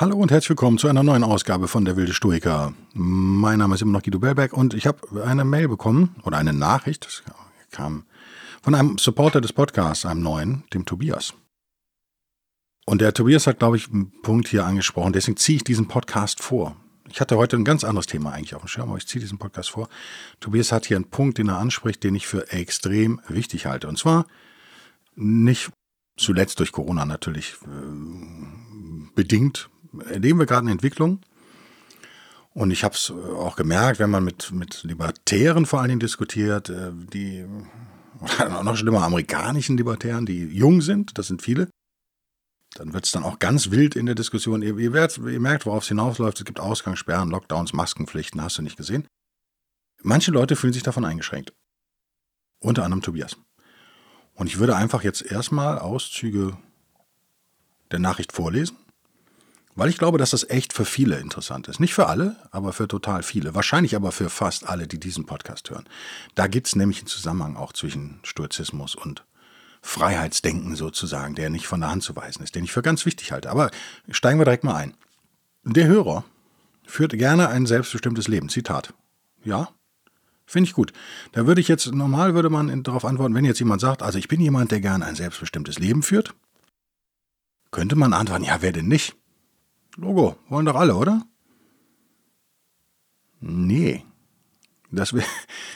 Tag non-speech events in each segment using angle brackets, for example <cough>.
Hallo und herzlich willkommen zu einer neuen Ausgabe von Der wilde Stoiker. Mein Name ist immer noch Guido Bellberg und ich habe eine Mail bekommen oder eine Nachricht, das kam von einem Supporter des Podcasts, einem neuen, dem Tobias. Und der Tobias hat, glaube ich, einen Punkt hier angesprochen, deswegen ziehe ich diesen Podcast vor. Ich hatte heute ein ganz anderes Thema eigentlich auf dem Schirm, aber ich ziehe diesen Podcast vor. Tobias hat hier einen Punkt, den er anspricht, den ich für extrem wichtig halte. Und zwar nicht zuletzt durch Corona natürlich äh, bedingt, erleben wir gerade eine Entwicklung. Und ich habe es auch gemerkt, wenn man mit, mit Libertären vor allen Dingen diskutiert, äh, die, oder <laughs> noch schlimmer, amerikanischen Libertären, die jung sind, das sind viele, dann wird es dann auch ganz wild in der Diskussion. Ihr, ihr, werdet, ihr merkt, worauf es hinausläuft. Es gibt Ausgangssperren, Lockdowns, Maskenpflichten, hast du nicht gesehen. Manche Leute fühlen sich davon eingeschränkt. Unter anderem Tobias. Und ich würde einfach jetzt erstmal Auszüge der Nachricht vorlesen weil ich glaube, dass das echt für viele interessant ist. Nicht für alle, aber für total viele. Wahrscheinlich aber für fast alle, die diesen Podcast hören. Da gibt es nämlich einen Zusammenhang auch zwischen Stoizismus und Freiheitsdenken sozusagen, der nicht von der Hand zu weisen ist, den ich für ganz wichtig halte. Aber steigen wir direkt mal ein. Der Hörer führt gerne ein selbstbestimmtes Leben. Zitat. Ja, Finde ich gut. Da würde ich jetzt, normal würde man darauf antworten, wenn jetzt jemand sagt, also ich bin jemand, der gerne ein selbstbestimmtes Leben führt, könnte man antworten, ja, wer denn nicht? Logo, wollen doch alle, oder? Nee. Das wär,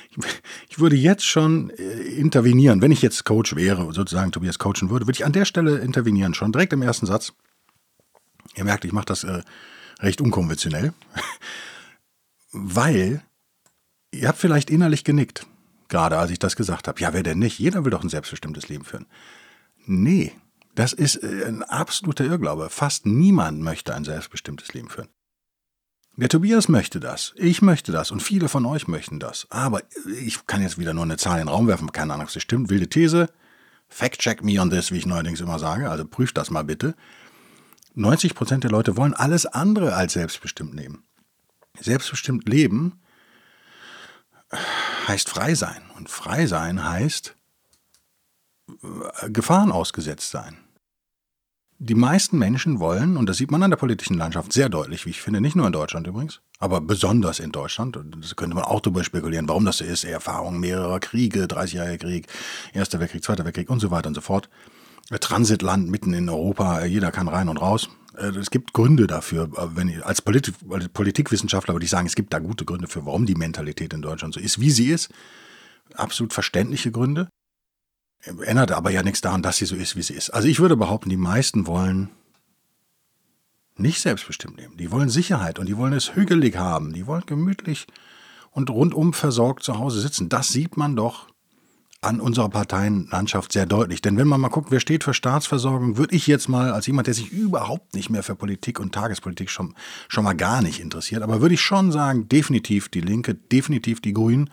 <laughs> ich würde jetzt schon äh, intervenieren. Wenn ich jetzt Coach wäre, sozusagen Tobias coachen würde, würde ich an der Stelle intervenieren, schon direkt im ersten Satz. Ihr merkt, ich mache das äh, recht unkonventionell, <laughs> weil ihr habt vielleicht innerlich genickt, gerade als ich das gesagt habe. Ja, wer denn nicht? Jeder will doch ein selbstbestimmtes Leben führen. Nee, das ist äh, ein absoluter Irrglaube. Fast niemand möchte ein selbstbestimmtes Leben führen. Der Tobias möchte das, ich möchte das und viele von euch möchten das. Aber ich kann jetzt wieder nur eine Zahl in den Raum werfen, keine Ahnung, ob das stimmt. Wilde These, fact-check me on this, wie ich neuerdings immer sage, also prüft das mal bitte. 90% der Leute wollen alles andere als selbstbestimmt leben. Selbstbestimmt leben heißt frei sein. Und frei sein heißt Gefahren ausgesetzt sein. Die meisten Menschen wollen, und das sieht man an der politischen Landschaft sehr deutlich, wie ich finde, nicht nur in Deutschland übrigens, aber besonders in Deutschland, und das könnte man auch darüber spekulieren, warum das so ist, Erfahrung mehrerer Kriege, 30-jähriger Krieg, Erster Weltkrieg, Zweiter Weltkrieg und so weiter und so fort. Transitland mitten in Europa, jeder kann rein und raus. Äh, es gibt Gründe dafür, äh, wenn als, Polit als Politikwissenschaftler würde ich sagen, es gibt da gute Gründe für, warum die Mentalität in Deutschland so ist, wie sie ist. Absolut verständliche Gründe ändert aber ja nichts daran, dass sie so ist, wie sie ist. Also ich würde behaupten, die meisten wollen nicht selbstbestimmt leben. Die wollen Sicherheit und die wollen es hügelig haben. Die wollen gemütlich und rundum versorgt zu Hause sitzen. Das sieht man doch an unserer Parteienlandschaft sehr deutlich. Denn wenn man mal guckt, wer steht für Staatsversorgung, würde ich jetzt mal als jemand, der sich überhaupt nicht mehr für Politik und Tagespolitik schon, schon mal gar nicht interessiert, aber würde ich schon sagen, definitiv die Linke, definitiv die Grünen,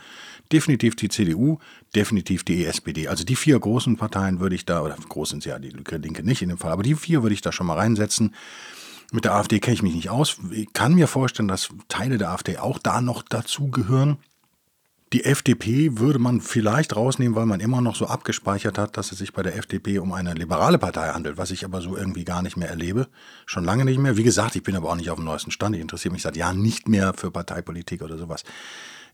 definitiv die CDU, definitiv die SPD. Also die vier großen Parteien würde ich da, oder groß sind ja die Linke nicht in dem Fall, aber die vier würde ich da schon mal reinsetzen. Mit der AfD kenne ich mich nicht aus. Ich kann mir vorstellen, dass Teile der AfD auch da noch dazu gehören. Die FDP würde man vielleicht rausnehmen, weil man immer noch so abgespeichert hat, dass es sich bei der FDP um eine liberale Partei handelt, was ich aber so irgendwie gar nicht mehr erlebe. Schon lange nicht mehr. Wie gesagt, ich bin aber auch nicht auf dem neuesten Stand. Ich interessiere mich seit Jahren nicht mehr für Parteipolitik oder sowas.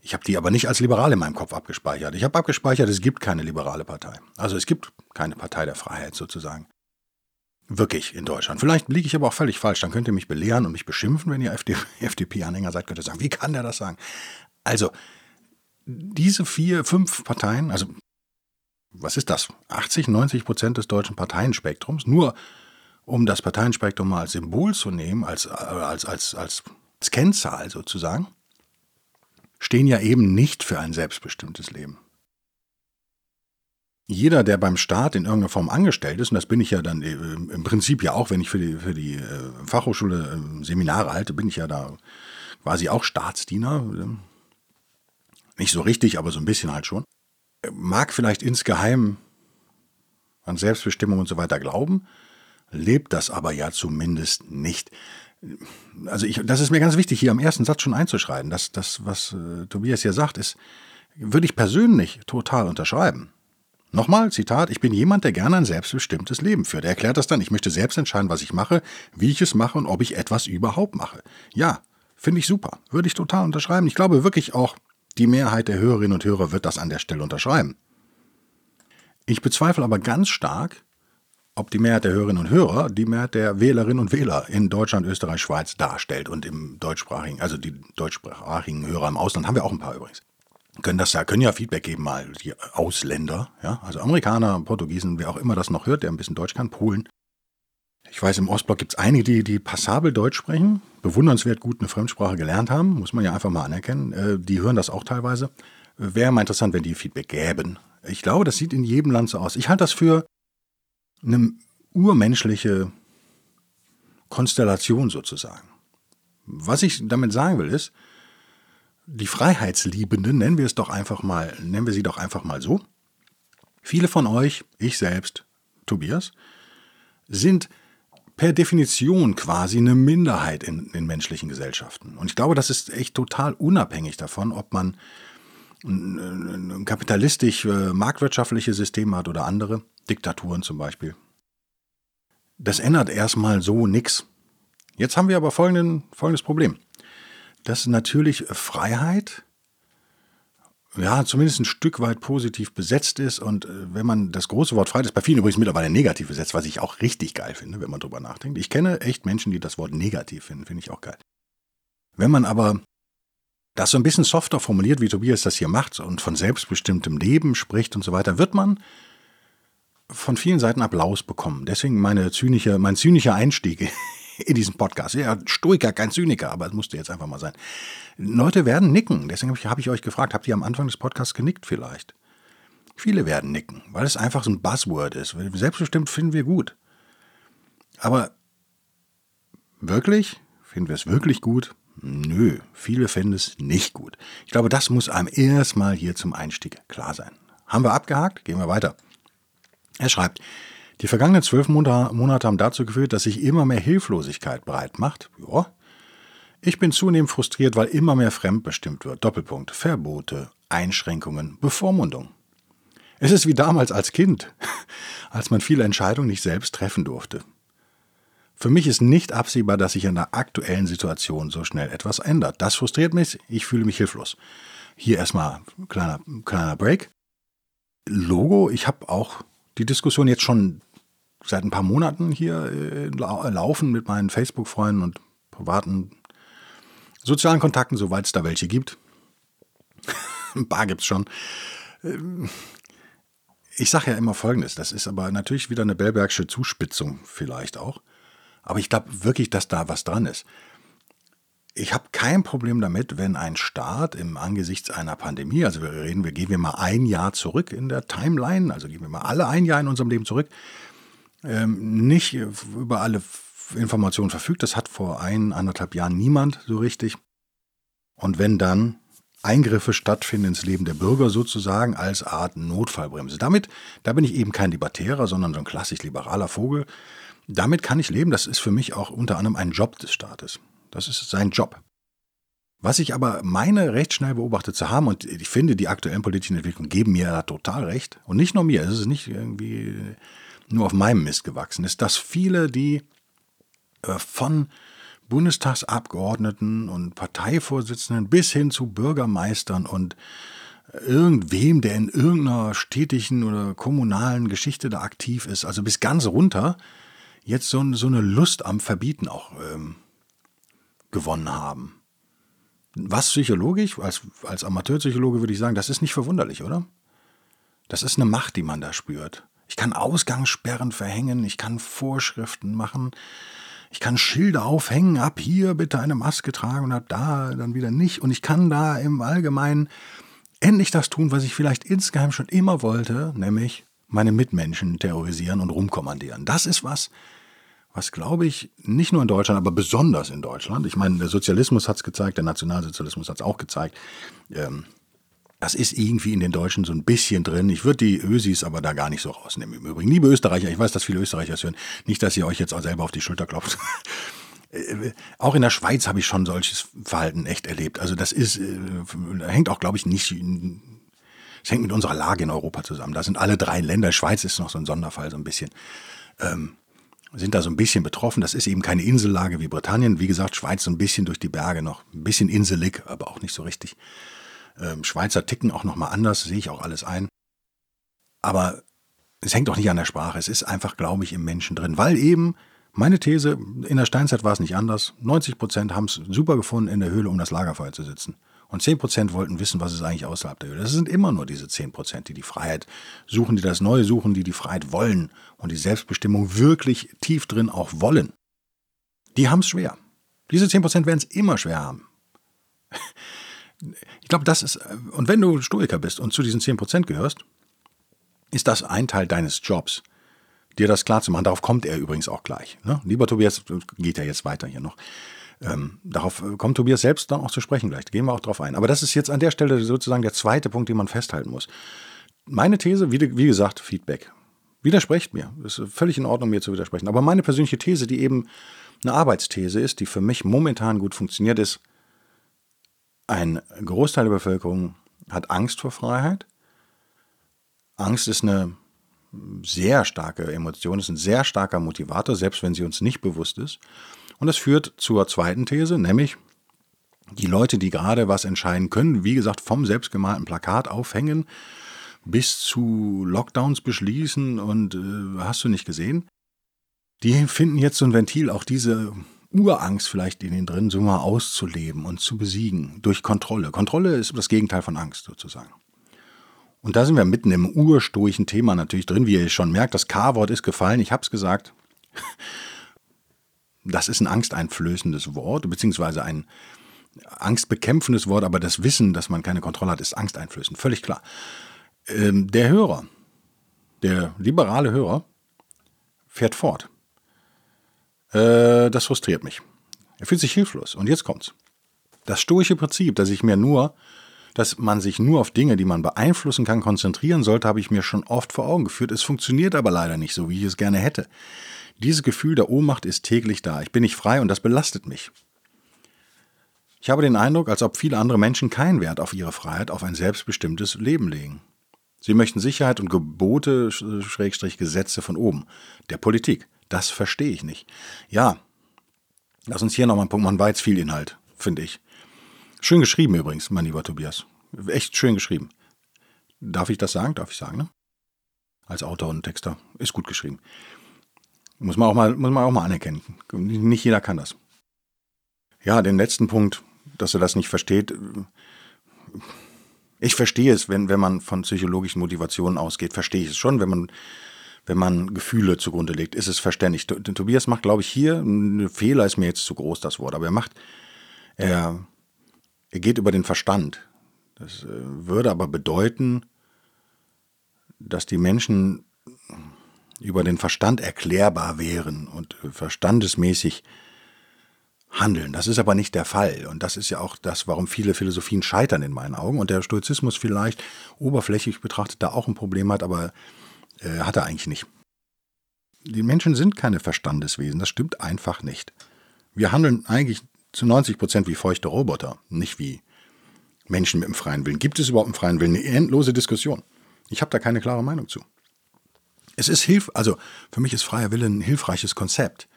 Ich habe die aber nicht als liberal in meinem Kopf abgespeichert. Ich habe abgespeichert, es gibt keine liberale Partei. Also es gibt keine Partei der Freiheit sozusagen. Wirklich in Deutschland. Vielleicht liege ich aber auch völlig falsch. Dann könnt ihr mich belehren und mich beschimpfen, wenn ihr FDP-Anhänger seid, könnt ihr sagen, wie kann der das sagen? Also, diese vier, fünf Parteien, also was ist das? 80, 90 Prozent des deutschen Parteienspektrums, nur um das Parteienspektrum mal als Symbol zu nehmen, als, als, als, als, als Kennzahl sozusagen, stehen ja eben nicht für ein selbstbestimmtes Leben. jeder, der beim Staat in irgendeiner Form angestellt ist, und das bin ich ja dann äh, im Prinzip ja auch, wenn ich für die, für die äh, Fachhochschule äh, Seminare halte, bin ich ja da quasi auch Staatsdiener. Nicht so richtig, aber so ein bisschen halt schon. Mag vielleicht insgeheim an Selbstbestimmung und so weiter glauben, lebt das aber ja zumindest nicht. Also ich, das ist mir ganz wichtig, hier am ersten Satz schon einzuschreiben. Das, das was äh, Tobias hier sagt, ist, würde ich persönlich total unterschreiben. Nochmal, Zitat, ich bin jemand, der gerne ein selbstbestimmtes Leben führt. Er erklärt das dann, ich möchte selbst entscheiden, was ich mache, wie ich es mache und ob ich etwas überhaupt mache. Ja, finde ich super, würde ich total unterschreiben. Ich glaube wirklich auch, die Mehrheit der Hörerinnen und Hörer wird das an der Stelle unterschreiben. Ich bezweifle aber ganz stark, ob die Mehrheit der Hörerinnen und Hörer die Mehrheit der Wählerinnen und Wähler in Deutschland, Österreich, Schweiz darstellt und im deutschsprachigen, also die deutschsprachigen Hörer im Ausland haben wir auch ein paar übrigens können das ja, können ja Feedback geben, mal die Ausländer, ja, also Amerikaner, Portugiesen, wer auch immer das noch hört, der ein bisschen Deutsch kann, Polen. Ich weiß, im Ostblock gibt es einige, die, die passabel Deutsch sprechen, bewundernswert gut eine Fremdsprache gelernt haben, muss man ja einfach mal anerkennen. Äh, die hören das auch teilweise. Wäre mal interessant, wenn die Feedback gäben. Ich glaube, das sieht in jedem Land so aus. Ich halte das für eine urmenschliche Konstellation sozusagen. Was ich damit sagen will, ist, die Freiheitsliebenden, nennen wir es doch einfach mal, nennen wir sie doch einfach mal so. Viele von euch, ich selbst, Tobias, sind per Definition quasi eine Minderheit in, in menschlichen Gesellschaften. Und ich glaube, das ist echt total unabhängig davon, ob man ein, kapitalistisch äh, marktwirtschaftliche System hat oder andere, Diktaturen zum Beispiel. Das ändert erstmal so nichts. Jetzt haben wir aber folgenden, folgendes Problem dass natürlich Freiheit ja, zumindest ein Stück weit positiv besetzt ist. Und äh, wenn man das große Wort Freiheit ist bei vielen übrigens mittlerweile negativ besetzt, was ich auch richtig geil finde, wenn man drüber nachdenkt. Ich kenne echt Menschen, die das Wort negativ finden, finde ich auch geil. Wenn man aber das so ein bisschen softer formuliert, wie Tobias das hier macht und von selbstbestimmtem Leben spricht und so weiter, wird man von vielen Seiten Applaus bekommen. Deswegen meine zynische, mein zynischer Einstieg in diesem Podcast. Ja, Stoiker, kein Zyniker, aber es musste jetzt einfach mal sein. Leute werden nicken. Deswegen habe ich, hab ich euch gefragt, habt ihr am Anfang des Podcasts genickt vielleicht? Viele werden nicken, weil es einfach so ein Buzzword ist. Selbstbestimmt finden wir gut. Aber wirklich? Finden wir es wirklich gut? Nö, viele finden es nicht gut. Ich glaube, das muss einem erstmal hier zum Einstieg klar sein. Haben wir abgehakt? Gehen wir weiter. Er schreibt, die vergangenen zwölf Monate haben dazu geführt, dass sich immer mehr Hilflosigkeit breit macht. Ja. Ich bin zunehmend frustriert, weil immer mehr fremdbestimmt wird. Doppelpunkt. Verbote, Einschränkungen, Bevormundung. Es ist wie damals als Kind, <laughs> als man viele Entscheidungen nicht selbst treffen durfte. Für mich ist nicht absehbar, dass sich in der aktuellen Situation so schnell etwas ändert. Das frustriert mich, ich fühle mich hilflos. Hier erstmal kleiner, kleiner Break. Logo, ich habe auch die Diskussion jetzt schon seit ein paar Monaten hier äh, laufen mit meinen Facebook-Freunden und privaten sozialen Kontakten, soweit es da welche gibt. <laughs> ein paar gibt es schon. Ähm, ich sage ja immer Folgendes, das ist aber natürlich wieder eine Bellbergsche Zuspitzung vielleicht auch. Aber ich glaube wirklich, dass da was dran ist. Ich habe kein Problem damit, wenn ein Staat im Angesichts einer Pandemie, also wir reden, wir gehen wir mal ein Jahr zurück in der Timeline, also gehen wir mal alle ein Jahr in unserem Leben zurück, ähm, nicht über alle Informationen verfügt. Das hat vor ein, anderthalb Jahren niemand so richtig. Und wenn dann Eingriffe stattfinden ins Leben der Bürger sozusagen als Art Notfallbremse. Damit, da bin ich eben kein Libertärer, sondern so ein klassisch liberaler Vogel. Damit kann ich leben. Das ist für mich auch unter anderem ein Job des Staates. Das ist sein Job. Was ich aber meine, recht schnell beobachtet zu haben, und ich finde, die aktuellen politischen Entwicklungen geben mir da total recht, und nicht nur mir, es ist nicht irgendwie nur auf meinem Mist gewachsen ist, dass viele, die äh, von Bundestagsabgeordneten und Parteivorsitzenden bis hin zu Bürgermeistern und irgendwem, der in irgendeiner städtischen oder kommunalen Geschichte da aktiv ist, also bis ganz runter, jetzt so, so eine Lust am Verbieten auch ähm, gewonnen haben. Was psychologisch, als, als Amateurpsychologe würde ich sagen, das ist nicht verwunderlich, oder? Das ist eine Macht, die man da spürt. Ich kann Ausgangssperren verhängen, ich kann Vorschriften machen, ich kann Schilder aufhängen, ab hier bitte eine Maske tragen und ab da dann wieder nicht. Und ich kann da im Allgemeinen endlich das tun, was ich vielleicht insgeheim schon immer wollte, nämlich meine Mitmenschen terrorisieren und rumkommandieren. Das ist was, was glaube ich nicht nur in Deutschland, aber besonders in Deutschland. Ich meine, der Sozialismus hat es gezeigt, der Nationalsozialismus hat es auch gezeigt. Ähm, das ist irgendwie in den Deutschen so ein bisschen drin. Ich würde die Ösis aber da gar nicht so rausnehmen. Im Übrigen, liebe Österreicher, ich weiß, dass viele Österreicher es hören. Nicht, dass ihr euch jetzt auch selber auf die Schulter klopft. <laughs> Auch in der Schweiz habe ich schon solches Verhalten echt erlebt. Also das ist, äh, hängt auch, glaube ich, nicht, es hängt mit unserer Lage in Europa zusammen. Da sind alle drei Länder, Schweiz ist noch so ein Sonderfall so ein bisschen, ähm, sind da so ein bisschen betroffen. Das ist eben keine Insellage wie Britannien. Wie gesagt, Schweiz so ein bisschen durch die Berge noch, ein bisschen inselig, aber auch nicht so richtig. Ähm, Schweizer ticken auch nochmal anders, sehe ich auch alles ein. Aber es hängt auch nicht an der Sprache. Es ist einfach, glaube ich, im Menschen drin. Weil eben, meine These, in der Steinzeit war es nicht anders. 90 Prozent haben es super gefunden, in der Höhle um das Lagerfeuer zu sitzen. Und 10 Prozent wollten wissen, was ist eigentlich außerhalb der Höhle. Das sind immer nur diese 10 Prozent, die die Freiheit suchen, die das Neue suchen, die die Freiheit wollen und die Selbstbestimmung wirklich tief drin auch wollen. Die haben es schwer. Diese 10 Prozent werden es immer schwer haben. Ich glaube, das ist, und wenn du Stoiker bist und zu diesen 10% gehörst, ist das ein Teil deines Jobs, dir das klar zu machen. Darauf kommt er übrigens auch gleich. Ne? Lieber Tobias, geht ja jetzt weiter hier noch. Ähm, darauf kommt Tobias selbst dann auch zu sprechen gleich. Da gehen wir auch drauf ein. Aber das ist jetzt an der Stelle sozusagen der zweite Punkt, den man festhalten muss. Meine These, wie, wie gesagt, Feedback. Widersprecht mir. Ist völlig in Ordnung, mir zu widersprechen. Aber meine persönliche These, die eben eine Arbeitsthese ist, die für mich momentan gut funktioniert, ist, ein Großteil der Bevölkerung hat Angst vor Freiheit. Angst ist eine sehr starke Emotion, ist ein sehr starker Motivator, selbst wenn sie uns nicht bewusst ist. Und das führt zur zweiten These, nämlich die Leute, die gerade was entscheiden können, wie gesagt, vom selbstgemalten Plakat aufhängen bis zu Lockdowns beschließen und äh, hast du nicht gesehen, die finden jetzt so ein Ventil, auch diese Urangst vielleicht in ihnen drin, so mal auszuleben und zu besiegen durch Kontrolle. Kontrolle ist das Gegenteil von Angst sozusagen. Und da sind wir mitten im urstoischen Thema natürlich drin, wie ihr schon merkt. Das K-Wort ist gefallen, ich habe es gesagt. <laughs> Das ist ein angsteinflößendes Wort, beziehungsweise ein angstbekämpfendes Wort, aber das Wissen, dass man keine Kontrolle hat, ist angsteinflößend, völlig klar. Ähm, der Hörer, der liberale Hörer, fährt fort. Äh, das frustriert mich. Er fühlt sich hilflos. Und jetzt kommt's. Das stoische Prinzip, dass ich mir nur, dass man sich nur auf Dinge, die man beeinflussen kann, konzentrieren sollte, habe ich mir schon oft vor Augen geführt. Es funktioniert aber leider nicht so, wie ich es gerne hätte. Dieses Gefühl der Ohnmacht ist täglich da. Ich bin nicht frei und das belastet mich. Ich habe den Eindruck, als ob viele andere Menschen keinen Wert auf ihre Freiheit, auf ein selbstbestimmtes Leben legen. Sie möchten Sicherheit und Gebote, Schrägstrich Gesetze von oben, der Politik. Das verstehe ich nicht. Ja, lass uns hier nochmal einen Punkt machen. War jetzt viel Inhalt, finde ich. Schön geschrieben übrigens, mein lieber Tobias. Echt schön geschrieben. Darf ich das sagen? Darf ich sagen, ne? Als Autor und Texter. Ist gut geschrieben. Muss man auch mal, muss man auch mal anerkennen. Nicht jeder kann das. Ja, den letzten Punkt, dass er das nicht versteht. Ich verstehe es, wenn, wenn man von psychologischen Motivationen ausgeht, verstehe ich es schon, wenn man wenn man Gefühle zugrunde legt, ist es verständlich. Tobias macht, glaube ich, hier, ein Fehler ist mir jetzt zu groß, das Wort, aber er macht, er, er geht über den Verstand. Das äh, würde aber bedeuten, dass die Menschen über den Verstand erklärbar wären und verstandesmäßig handeln. Das ist aber nicht der Fall. Und das ist ja auch das, warum viele Philosophien scheitern in meinen Augen. Und der Stoizismus vielleicht oberflächlich betrachtet da auch ein Problem hat, aber äh, hat er eigentlich nicht. Die Menschen sind keine Verstandeswesen, das stimmt einfach nicht. Wir handeln eigentlich zu 90 Prozent wie feuchte Roboter, nicht wie Menschen mit dem freien Willen. Gibt es überhaupt einen freien Willen? Eine endlose Diskussion. Ich habe da keine klare Meinung zu. Es ist hilf, also für mich ist freier Wille ein hilfreiches Konzept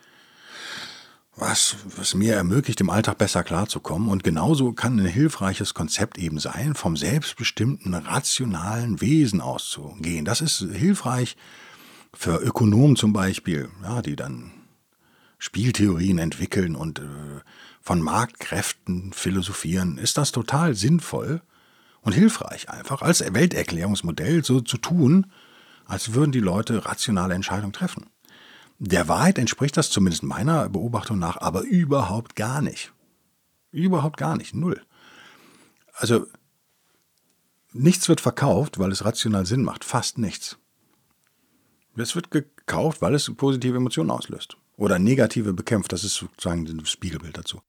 was, was mir ermöglicht, im Alltag besser klarzukommen. Und genauso kann ein hilfreiches Konzept eben sein, vom selbstbestimmten, rationalen Wesen auszugehen. Das ist hilfreich für Ökonomen zum Beispiel, ja, die dann Spieltheorien entwickeln und äh, von Marktkräften philosophieren. Ist das total sinnvoll und hilfreich einfach, als Welterklärungsmodell so zu tun, als würden die Leute rationale Entscheidungen treffen. Der Wahrheit entspricht das zumindest meiner Beobachtung nach aber überhaupt gar nicht. Überhaupt gar nicht. Null. Also nichts wird verkauft, weil es rational Sinn macht. Fast nichts. Es wird gekauft, weil es positive Emotionen auslöst. Oder negative bekämpft. Das ist sozusagen das Spiegelbild dazu.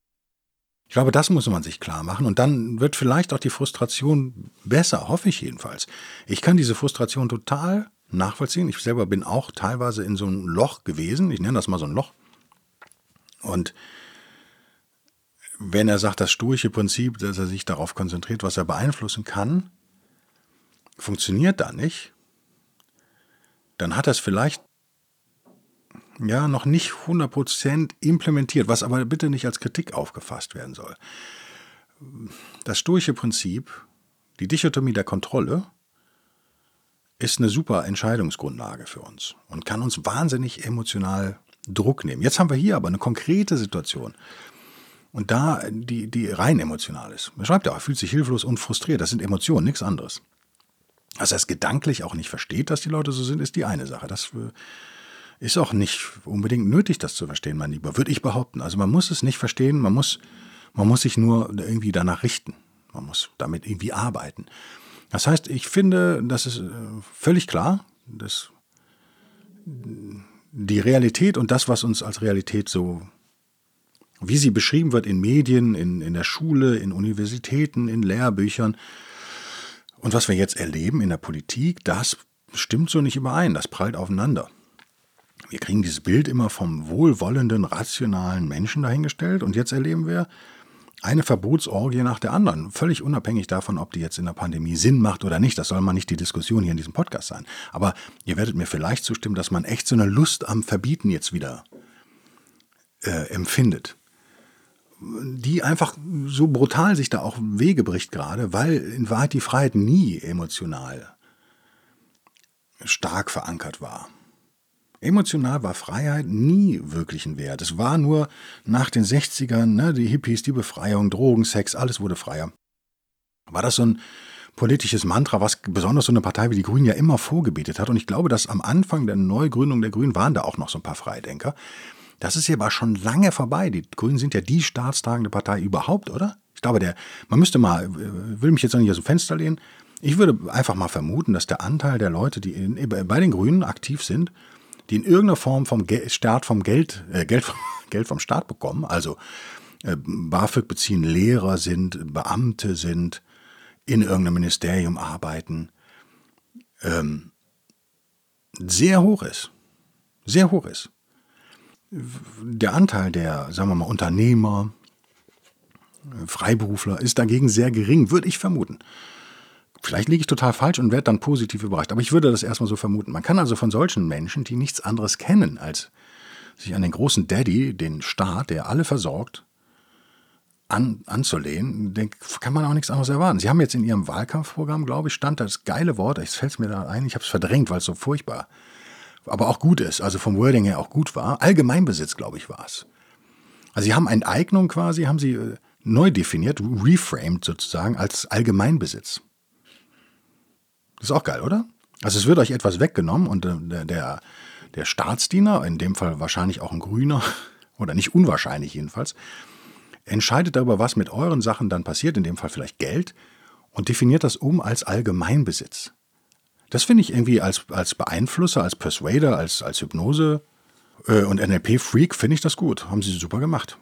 Ich glaube, das muss man sich klar machen. Und dann wird vielleicht auch die Frustration besser, hoffe ich jedenfalls. Ich kann diese Frustration total nachvollziehen. Ich selber bin auch teilweise in so einem Loch gewesen. Ich nenne das mal so ein Loch. Und wenn er sagt, das stoische Prinzip, dass er sich darauf konzentriert, was er beeinflussen kann, funktioniert da nicht, dann hat er es vielleicht ja noch nicht 100% implementiert, was aber bitte nicht als Kritik aufgefasst werden soll. Das stoische Prinzip, die Dichotomie der Kontrolle, ist eine super Entscheidungsgrundlage für uns und kann uns wahnsinnig emotional Druck nehmen. Jetzt haben wir hier aber eine konkrete Situation. Und da, die, die rein emotional ist. Er schreibt ja, er fühlt sich hilflos und frustriert. Das sind Emotionen, nichts anderes. Dass er es gedanklich auch nicht versteht, dass die Leute so sind, ist die eine Sache. Das äh, ist auch nicht unbedingt nötig, das zu verstehen, mein Lieber, würde ich behaupten. Also man muss es nicht verstehen, man muss, man muss sich nur irgendwie danach richten. Man muss damit irgendwie arbeiten. Das heißt, ich finde, das ist äh, völlig klar, dass die Realität und das, was uns als Realität so, wie sie beschrieben wird in Medien, in, in der Schule, in Universitäten, in Lehrbüchern und was wir jetzt erleben in der Politik, das stimmt so nicht überein, das prallt aufeinander. Wir kriegen dieses Bild immer vom wohlwollenden, rationalen Menschen dahingestellt und jetzt erleben wir eine Verbotsorgie nach der anderen, völlig unabhängig davon, ob die jetzt in der Pandemie Sinn macht oder nicht. Das soll mal nicht die Diskussion hier in diesem Podcast sein. Aber ihr werdet mir vielleicht zustimmen, dass man echt so eine Lust am Verbieten jetzt wieder äh, empfindet. Die einfach so brutal sich da auch Wege bricht gerade, weil in Wahrheit die Freiheit nie emotional stark verankert war. Emotional war Freiheit nie wirklich ein Wert. Es war nur nach den 60ern, ne, die Hippies, die Befreiung, Drogen, Sex, alles wurde freier. War das so ein politisches Mantra, was besonders so eine Partei wie die Grünen ja immer vorgebetet hat. Und ich glaube, dass am Anfang der Neugründung der Grünen waren da auch noch so ein paar Freidenker. Das ist hier aber schon lange vorbei. Die Grünen sind ja die staatstragende Partei überhaupt, oder? Ich glaube, der, man müsste mal, äh, will mich jetzt noch nicht aus dem Fenster lehnen. Ich würde einfach mal vermuten, dass der Anteil der Leute, die in, bei den Grünen aktiv sind, die in irgendeiner Form vom Staat vom Geld, äh, Geld, <laughs> Geld vom Staat bekommen, also äh, BAföG beziehen, Lehrer sind, Beamte sind, in irgendeinem Ministerium arbeiten, ähm, sehr hoch ist. Sehr hoch ist. Der Anteil der, sagen wir mal, Unternehmer, Freiberufler ist dagegen sehr gering, würde ich vermuten. Vielleicht liege ich total falsch und werde dann positiv überrascht. Aber ich würde das erstmal so vermuten. Man kann also von solchen Menschen, die nichts anderes kennen, als sich an den großen Daddy, den Staat, der alle versorgt, an, anzulehnen, den kann man auch nichts anderes erwarten. Sie haben jetzt in Ihrem Wahlkampfprogramm, glaube ich, stand das geile Wort, es fällt mir da ein, ich habe es verdrängt, weil es so furchtbar, aber auch gut ist, also vom Wording her auch gut war. Allgemeinbesitz, glaube ich, war es. Also Sie haben Enteignung quasi, haben Sie äh, neu definiert, reframed sozusagen als Allgemeinbesitz. Das ist auch geil, oder? Also es wird euch etwas weggenommen und äh, der, der, der Staatsdiener, in dem Fall wahrscheinlich auch ein Grüner, <laughs> oder nicht unwahrscheinlich jedenfalls, entscheidet darüber, was mit euren Sachen dann passiert, in dem Fall vielleicht Geld, und definiert das um als Allgemeinbesitz. Das finde ich irgendwie als, als Beeinflusser, als Persuader, als, als Hypnose äh, und NLP-Freak finde ich das gut. Haben sie super gemacht.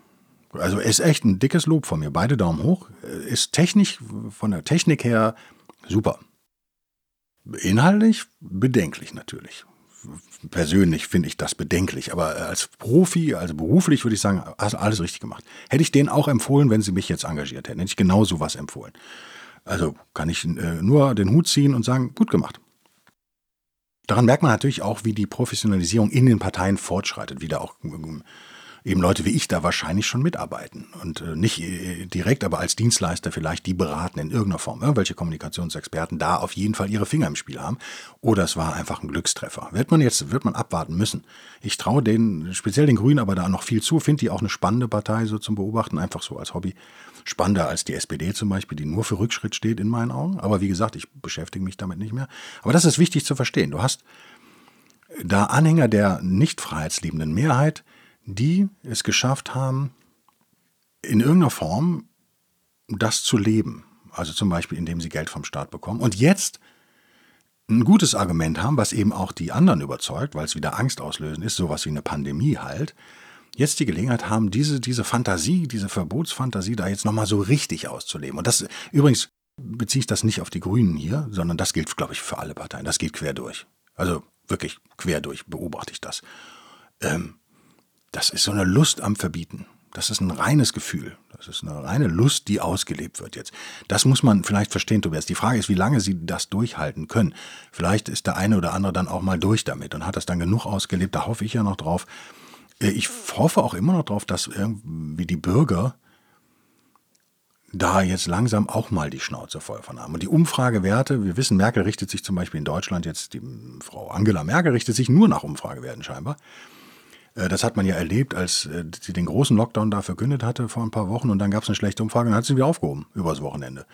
Also ist echt ein dickes Lob von mir. Beide Daumen hoch. Äh, ist technisch, von der Technik her super. Inhaltlich bedenklich natürlich. Persönlich finde ich das bedenklich, aber als Profi, also beruflich würde ich sagen, hast alles richtig gemacht. Hätte ich denen auch empfohlen, wenn sie mich jetzt engagiert hätten, hätte ich genau sowas empfohlen. Also kann ich äh, nur den Hut ziehen und sagen, gut gemacht. Daran merkt man natürlich auch, wie die Professionalisierung in den Parteien fortschreitet, wie da auch ähm, eben Leute wie ich da wahrscheinlich schon mitarbeiten. Und äh, nicht äh, direkt, aber als Dienstleister vielleicht, die beraten in irgendeiner Form. Irgendwelche Kommunikationsexperten da auf jeden Fall ihre Finger im Spiel haben. Oder es war einfach ein Glückstreffer. Wird man jetzt, wird man abwarten müssen. Ich traue den, speziell den Grünen, aber da noch viel zu. Finde die auch eine spannende Partei so zum Beobachten, einfach so als Hobby. Spannender als die SPD zum Beispiel, die nur für Rückschritt steht in meinen Augen. Aber wie gesagt, ich beschäftige mich damit nicht mehr. Aber das ist wichtig zu verstehen. Du hast da Anhänger der nicht freiheitsliebenden Mehrheit, die es geschafft haben, in irgendeiner Form das zu leben. Also zum Beispiel, indem sie Geld vom Staat bekommen. Und jetzt ein gutes Argument haben, was eben auch die anderen überzeugt, weil es wieder Angst auslösen ist, sowas wie eine Pandemie halt, jetzt die Gelegenheit haben, diese, diese Fantasie, diese Verbotsfantasie da jetzt nochmal so richtig auszuleben. Und das übrigens beziehe ich das nicht auf die Grünen hier, sondern das gilt, glaube ich, für alle Parteien. Das geht quer durch. Also wirklich quer durch beobachte ich das. Ähm, das ist so eine Lust am Verbieten. Das ist ein reines Gefühl. Das ist eine reine Lust, die ausgelebt wird jetzt. Das muss man vielleicht verstehen, Tobias. Die Frage ist, wie lange sie das durchhalten können. Vielleicht ist der eine oder andere dann auch mal durch damit und hat das dann genug ausgelebt. Da hoffe ich ja noch drauf. Äh, ich hoffe auch immer noch drauf, dass irgendwie die Bürger da jetzt langsam auch mal die Schnauze voll von haben. Und die Umfragewerte, wir wissen, Merkel richtet sich zum Beispiel in Deutschland jetzt, die Frau Angela Merkel richtet sich nur nach Umfragewerten scheinbar. Äh, das hat man ja erlebt, als äh, sie den großen Lockdown da verkündet hatte vor ein paar Wochen und dann gab es eine schlechte Umfrage und dann hat sie wieder aufgehoben übers Wochenende.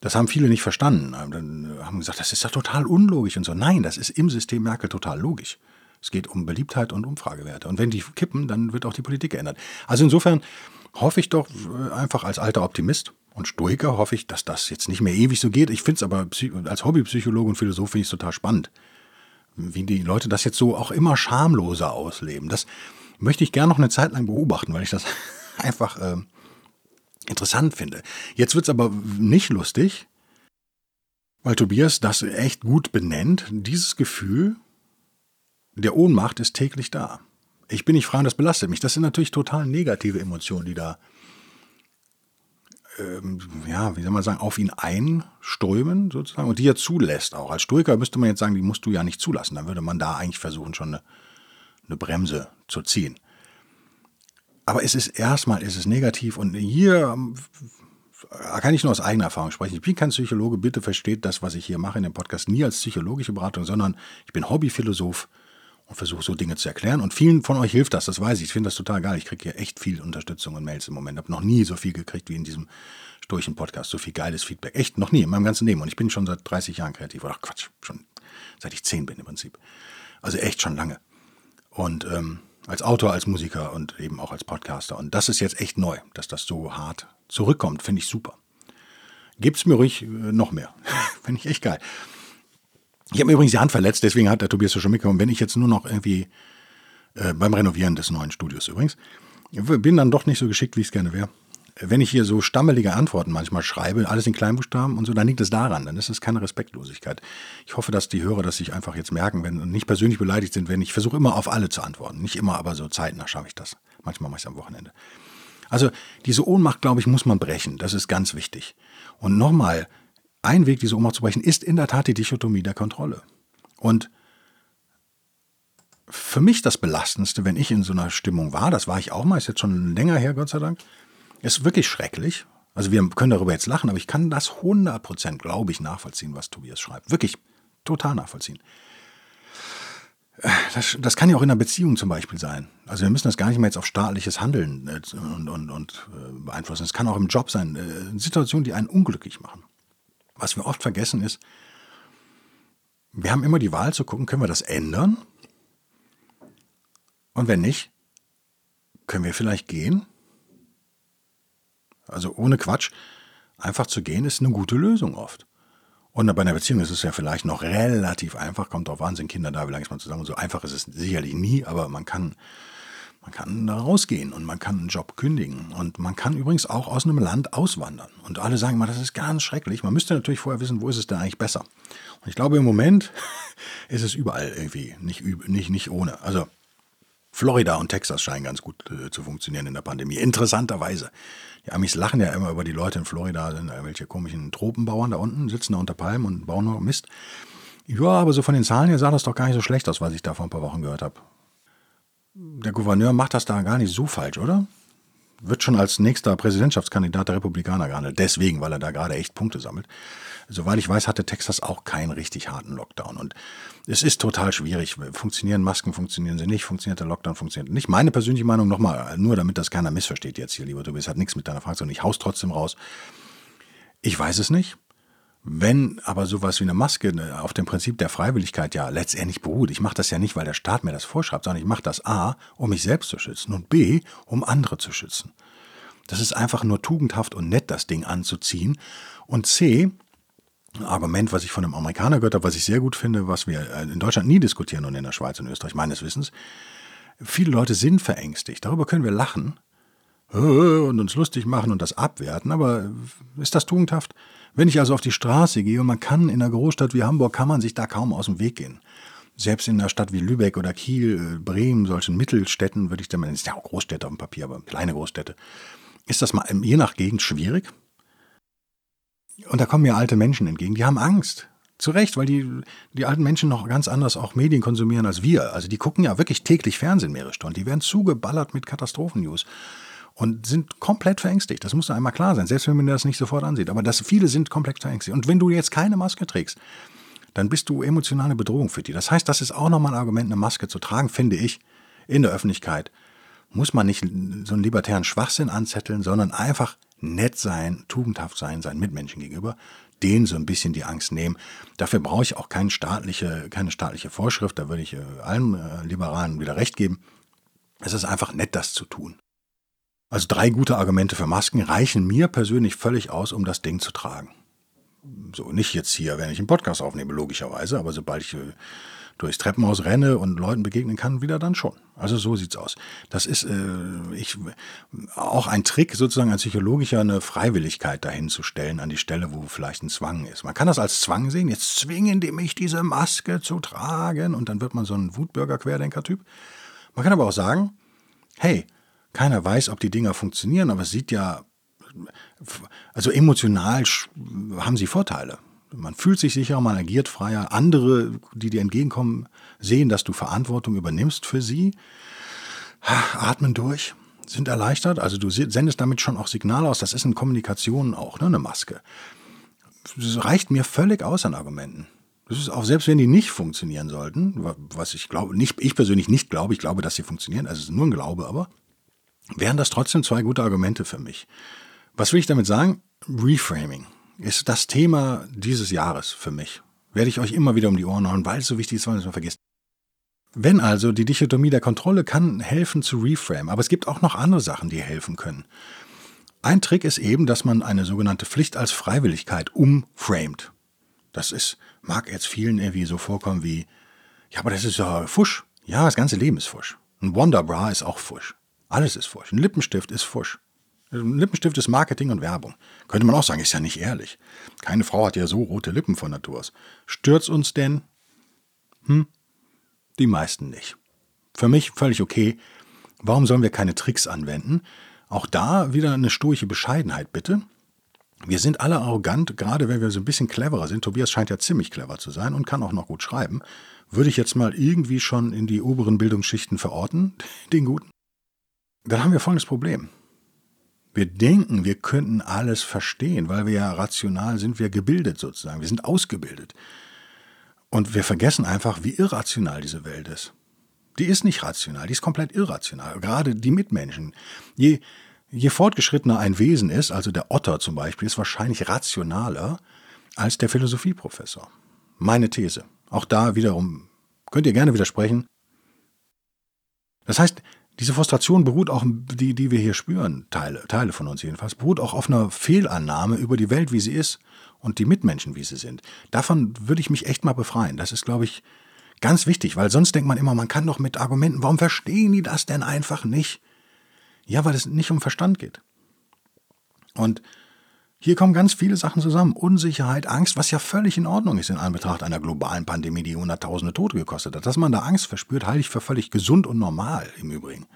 Das haben viele nicht verstanden. Dann haben gesagt, das ist doch total unlogisch und so. Nein, das ist im System Merkel total logisch. Es geht um Beliebtheit und Umfragewerte. Und wenn die kippen, dann wird auch die Politik geändert. Also insofern hoffe ich doch äh, einfach als alter Optimist und Stoiker hoffe ich, dass das jetzt nicht mehr ewig so geht. Ich finde es aber als Hobbypsychologe und Philosoph finde ich es total spannend, wie die Leute das jetzt so auch immer schamloser ausleben. Das möchte ich gerne noch eine Zeit lang beobachten, weil ich das <laughs> einfach äh, interessant finde. Jetzt wird es aber nicht lustig, weil Tobias das echt gut benennt. Dieses Gefühl der Ohnmacht ist täglich da ich bin nicht frei und das belastet mich. Das sind natürlich total negative Emotionen, die da, ähm, ja, wie soll man sagen, auf ihn einströmen sozusagen und die er zulässt auch. Als Stoiker müsste man jetzt sagen, die musst du ja nicht zulassen. Dann würde man da eigentlich versuchen, schon eine, eine Bremse zu ziehen. Aber es ist erstmal, ist negativ und hier ähm, kann ich nur aus eigener Erfahrung sprechen. Ich bin kein Psychologe, bitte versteht das, was ich hier mache in dem Podcast, nie als psychologische Beratung, sondern ich bin Hobbyphilosoph und versuche so Dinge zu erklären. Und vielen von euch hilft das, das weiß ich. Ich finde das total geil. Ich kriege hier echt viel Unterstützung und Mails im Moment. Habe noch nie so viel gekriegt wie in diesem Sturchen-Podcast. So viel geiles Feedback. Echt noch nie in meinem ganzen Leben. Und ich bin schon seit 30 Jahren kreativ. Oder Quatsch, schon seit ich 10 bin im Prinzip. Also echt schon lange. Und ähm, als Autor, als Musiker und eben auch als Podcaster. Und das ist jetzt echt neu, dass das so hart zurückkommt. Finde ich super. Gibt's mir ruhig äh, noch mehr. <laughs> Finde ich echt geil. Ich habe mir übrigens die Hand verletzt, deswegen hat der Tobias schon mitgekommen, wenn ich jetzt nur noch irgendwie äh, beim Renovieren des neuen Studios übrigens, bin dann doch nicht so geschickt, wie ich es gerne wäre. Wenn ich hier so stammelige Antworten manchmal schreibe, alles in Kleinbuchstaben und so, dann liegt es daran, dann ist es keine Respektlosigkeit. Ich hoffe, dass die Hörer das sich einfach jetzt merken, wenn nicht persönlich beleidigt sind, wenn ich versuche immer auf alle zu antworten. Nicht immer, aber so zeitnah schaffe ich das. Manchmal mache ich es am Wochenende. Also diese Ohnmacht, glaube ich, muss man brechen. Das ist ganz wichtig. Und nochmal, ein Weg, diese Ohnmacht zu brechen, ist in der Tat die Dichotomie der Kontrolle. Und für mich das Belastendste, wenn ich in so einer Stimmung war, das war ich auch mal, ist jetzt schon länger her, Gott sei Dank, ist wirklich schrecklich. Also wir können darüber jetzt lachen, aber ich kann das 100%, glaube ich, nachvollziehen, was Tobias schreibt. Wirklich total nachvollziehen. Das, das, kann ja auch in einer Beziehung zum Beispiel sein. Also wir müssen das gar nicht mehr jetzt auf staatliches Handeln äh, und, und, und äh, beeinflussen. Es kann auch im Job sein. Äh, Situationen, die einen unglücklich machen. Was wir oft vergessen ist, wir haben immer die Wahl zu gucken, können wir das ändern? Und wenn nicht, können wir vielleicht gehen? Also ohne Quatsch, einfach zu gehen ist eine gute Lösung oft. Und bei einer Beziehung ist es ja vielleicht noch relativ einfach, kommt drauf an, sind Kinder da, wie lange ist man zusammen. So einfach ist es sicherlich nie, aber man kann man kann da rausgehen und man kann einen Job kündigen. Und man kann übrigens auch aus einem Land auswandern. Und alle sagen mal, das ist ganz schrecklich. Man müsste natürlich vorher wissen, wo ist es denn eigentlich besser. Und ich glaube, im Moment <laughs> ist es überall irgendwie nicht, nicht, nicht ohne. Also Florida und Texas scheinen ganz gut äh, zu funktionieren in der Pandemie. Interessanterweise. Die Amis lachen ja immer über die Leute in Florida, sind welche komischen Tropenbauern da unten, sitzen da unter Palmen und bauen nur Mist. Ja, aber so von den Zahlen her sah das doch gar nicht so schlecht aus, was ich da vor ein paar Wochen gehört habe der Gouverneur macht das da gar nicht so falsch, oder? Wird schon als nächster Präsidentschaftskandidat der Republikaner gehandelt. Deswegen, weil er da gerade echt Punkte sammelt. Soweit ich weiß, hatte Texas auch keinen richtig harten Lockdown. Und es ist total schwierig. Funktionieren Masken, funktionieren sie nicht, funktioniert der Lockdown, funktioniert nicht. Meine persönliche Meinung nochmal, nur damit das keiner missversteht jetzt hier, lieber Tobias, hat nichts mit deiner Frage, sondern ich haus trotzdem raus. Ich weiß es nicht. Wenn aber sowas wie eine Maske ne, auf dem Prinzip der Freiwilligkeit ja letztendlich beruht, ich mache das ja nicht, weil der Staat mir das vorschreibt, sondern ich mache das A, um mich selbst zu schützen und B, um andere zu schützen. Das ist einfach nur tugendhaft und nett, das Ding anzuziehen. Und C, Ein Argument, was ich von einem Amerikaner gehört habe, was ich sehr gut finde, was wir äh, in Deutschland nie diskutieren und in der Schweiz und Österreich meines Wissens. Viele Leute sind verängstigt. Darüber können wir lachen äh, und uns lustig machen und das abwerten, aber ist das tugendhaft? Wenn ich also auf die Straße gehe und man kann in einer Großstadt wie Hamburg, kann man sich da kaum aus dem Weg gehen. Selbst in einer Stadt wie Lübeck oder Kiel, äh, Bremen, solchen Mittelstädten, würde ich dann, ist ja auch Großstädte auf dem Papier, aber kleine Großstädte, ist das mal je nach Gegend schwierig. Und da kommen mir alte Menschen entgegen, die haben Angst. Zu Recht, weil die, die alten Menschen noch ganz anders auch Medien konsumieren als wir. Also die gucken ja wirklich täglich Fernsehen mehrere Stunden. Die werden zugeballert mit Katastrophennews und sind komplett verängstigt. Das muss einmal klar sein, selbst wenn man das nicht sofort ansieht. Aber das, viele sind komplett verängstigt. Und wenn du jetzt keine Maske trägst, dann bist du emotionale Bedrohung für die. Das heißt, das ist auch nochmal ein Argument, eine Maske zu tragen, finde ich, in der Öffentlichkeit. Muss man nicht so einen libertären Schwachsinn anzetteln, sondern einfach nett sein, tugendhaft sein, seinen Mitmenschen gegenüber, denen so ein bisschen die Angst nehmen. Dafür brauche ich auch keine staatliche, keine staatliche Vorschrift, da würde ich äh, allen äh, Liberalen wieder recht geben. Es ist einfach nett, das zu tun. Also drei gute Argumente für Masken reichen mir persönlich völlig aus, um das Ding zu tragen. So, nicht jetzt hier, wenn ich einen Podcast aufnehme, logischerweise, aber sobald ich äh, durchs Treppenhaus renne und Leuten begegnen kann, wieder dann schon. Also so sieht's aus. Das ist äh, ich, auch ein Trick, sozusagen ein psychologischer, eine Freiwilligkeit dahin zu stellen an die Stelle, wo vielleicht ein Zwang ist. Man kann das als Zwang sehen. Jetzt zwingen die mich, diese Maske zu tragen und dann wird man so ein Wutbürger-Querdenker-Typ. Man kann aber auch sagen, hey, keiner weiß, ob die Dinger funktionieren, aber es sieht ja, also emotional haben sie Vorteile. Man fühlt sich sicherer, man agiert freier. Andere, die dir entgegenkommen, sehen, dass du Verantwortung übernimmst für sie, atmen durch, sind erleichtert. Also du sendest damit schon auch Signale aus. Das ist in Kommunikation auch ne, eine Maske. Das reicht mir völlig aus an Argumenten. Das ist auch selbst wenn die nicht funktionieren sollten, was ich glaube, nicht, ich persönlich nicht glaube, ich glaube, dass sie funktionieren, also es ist nur ein Glaube, aber wären das trotzdem zwei gute Argumente für mich. Was will ich damit sagen? Reframing ist das Thema dieses Jahres für mich. Werde ich euch immer wieder um die Ohren hauen, weil es so wichtig ist, weil man es vergisst. Wenn also die Dichotomie der Kontrolle kann helfen zu reframe, aber es gibt auch noch andere Sachen, die helfen können. Ein Trick ist eben, dass man eine sogenannte Pflicht als Freiwilligkeit umframet. Das ist, mag jetzt vielen irgendwie so vorkommen wie, ja, aber das ist ja Fusch. Ja, das ganze Leben ist Fusch. Ein Wonderbra ist auch Fusch. Alles ist Fusch. Ein Lippenstift ist Fusch. Ein Lippenstift ist Marketing und Werbung. Könnte man auch sagen, ist ja nicht ehrlich. Keine Frau hat ja so rote Lippen von Natur aus. Stört's uns denn? Hm? Die meisten nicht. Für mich völlig okay. Warum sollen wir keine Tricks anwenden? Auch da wieder eine stoische Bescheidenheit, bitte. Wir sind alle arrogant, gerade wenn wir so ein bisschen cleverer sind. Tobias scheint ja ziemlich clever zu sein und kann auch noch gut schreiben. Würde ich jetzt mal irgendwie schon in die oberen Bildungsschichten verorten, <laughs> den Guten? Dann haben wir folgendes Problem. Wir denken, wir könnten alles verstehen, weil wir ja rational sind, wir gebildet sozusagen, wir sind ausgebildet. Und wir vergessen einfach, wie irrational diese Welt ist. Die ist nicht rational, die ist komplett irrational. Gerade die Mitmenschen. Je, je fortgeschrittener ein Wesen ist, also der Otter zum Beispiel, ist wahrscheinlich rationaler als der Philosophieprofessor. Meine These. Auch da wiederum könnt ihr gerne widersprechen. Das heißt, diese Frustration beruht auch, die, die wir hier spüren, Teile, Teile von uns jedenfalls, beruht auch auf einer Fehlannahme über die Welt, wie sie ist und die Mitmenschen, wie sie sind. Davon würde ich mich echt mal befreien. Das ist, glaube ich, ganz wichtig, weil sonst denkt man immer, man kann doch mit Argumenten, warum verstehen die das denn einfach nicht? Ja, weil es nicht um Verstand geht. Und hier kommen ganz viele Sachen zusammen. Unsicherheit, Angst, was ja völlig in Ordnung ist in Anbetracht einer globalen Pandemie, die Hunderttausende Tote gekostet hat. Dass man da Angst verspürt, halte ich für völlig gesund und normal im Übrigen.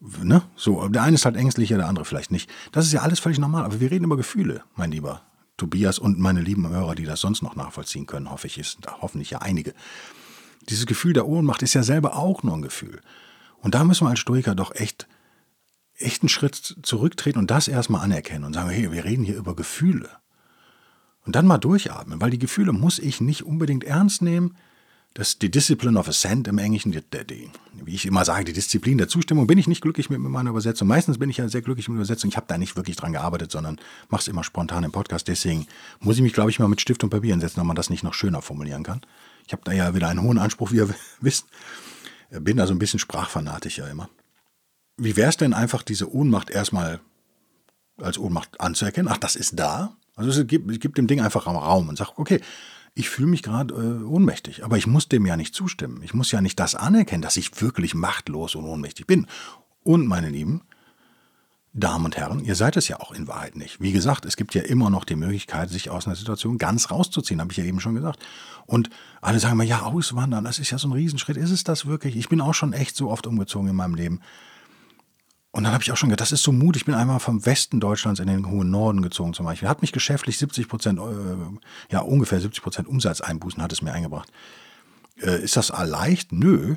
Ne? So, der eine ist halt ängstlicher, der andere vielleicht nicht. Das ist ja alles völlig normal. Aber wir reden über Gefühle, mein Lieber Tobias und meine lieben Hörer, die das sonst noch nachvollziehen können, hoffe ich, ist da hoffentlich ja einige. Dieses Gefühl der Ohnmacht ist ja selber auch nur ein Gefühl. Und da müssen wir als Stoiker doch echt echt einen Schritt zurücktreten und das erstmal anerkennen und sagen, hey, wir reden hier über Gefühle. Und dann mal durchatmen, weil die Gefühle muss ich nicht unbedingt ernst nehmen. Das ist die Discipline of Assent im Englischen, die, die, wie ich immer sage, die Disziplin der Zustimmung. Bin ich nicht glücklich mit meiner Übersetzung. Meistens bin ich ja sehr glücklich mit der Übersetzung. Ich habe da nicht wirklich dran gearbeitet, sondern mache es immer spontan im Podcast. Deswegen muss ich mich, glaube ich, mal mit Stift und Papier hinsetzen, ob man das nicht noch schöner formulieren kann. Ich habe da ja wieder einen hohen Anspruch, wie ihr <laughs> wisst. Bin also ein bisschen sprachfanatisch ja immer. Wie wäre es denn einfach, diese Ohnmacht erstmal als Ohnmacht anzuerkennen? Ach, das ist da. Also es gibt, gibt dem Ding einfach Raum und sagt, okay, ich fühle mich gerade äh, ohnmächtig, aber ich muss dem ja nicht zustimmen. Ich muss ja nicht das anerkennen, dass ich wirklich machtlos und ohnmächtig bin. Und meine Lieben, Damen und Herren, ihr seid es ja auch in Wahrheit nicht. Wie gesagt, es gibt ja immer noch die Möglichkeit, sich aus einer Situation ganz rauszuziehen, habe ich ja eben schon gesagt. Und alle sagen mal, ja, auswandern, das ist ja so ein Riesenschritt. Ist es das wirklich? Ich bin auch schon echt so oft umgezogen in meinem Leben. Und dann habe ich auch schon gedacht, das ist so mutig. Ich bin einmal vom Westen Deutschlands in den hohen Norden gezogen zum Beispiel. Hat mich geschäftlich 70 Prozent, äh, ja ungefähr 70 Prozent Umsatzeinbußen hat es mir eingebracht. Äh, ist das leicht? Nö.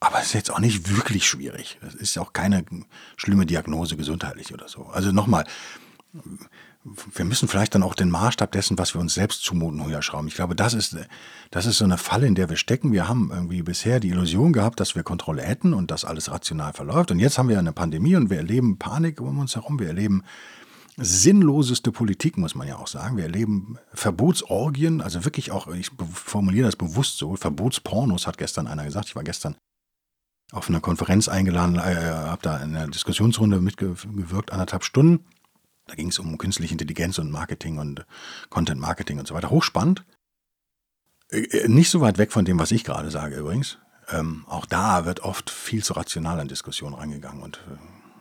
Aber es ist jetzt auch nicht wirklich schwierig. Das ist auch keine schlimme Diagnose gesundheitlich oder so. Also nochmal, wir müssen vielleicht dann auch den Maßstab dessen, was wir uns selbst zumuten, höher schrauben. Ich glaube, das ist, das ist so eine Falle, in der wir stecken. Wir haben irgendwie bisher die Illusion gehabt, dass wir Kontrolle hätten und dass alles rational verläuft. Und jetzt haben wir eine Pandemie und wir erleben Panik um uns herum. Wir erleben sinnloseste Politik, muss man ja auch sagen. Wir erleben Verbotsorgien, also wirklich auch, ich formuliere das bewusst so, Verbotspornos, hat gestern einer gesagt. Ich war gestern auf einer Konferenz eingeladen, äh, habe da in einer Diskussionsrunde mitgewirkt, anderthalb Stunden. Da ging es um künstliche Intelligenz und Marketing und Content Marketing und so weiter. Hochspannend. Äh, äh, nicht so weit weg von dem, was ich gerade sage übrigens. Ähm, auch da wird oft viel zu rational an Diskussionen rangegangen und äh,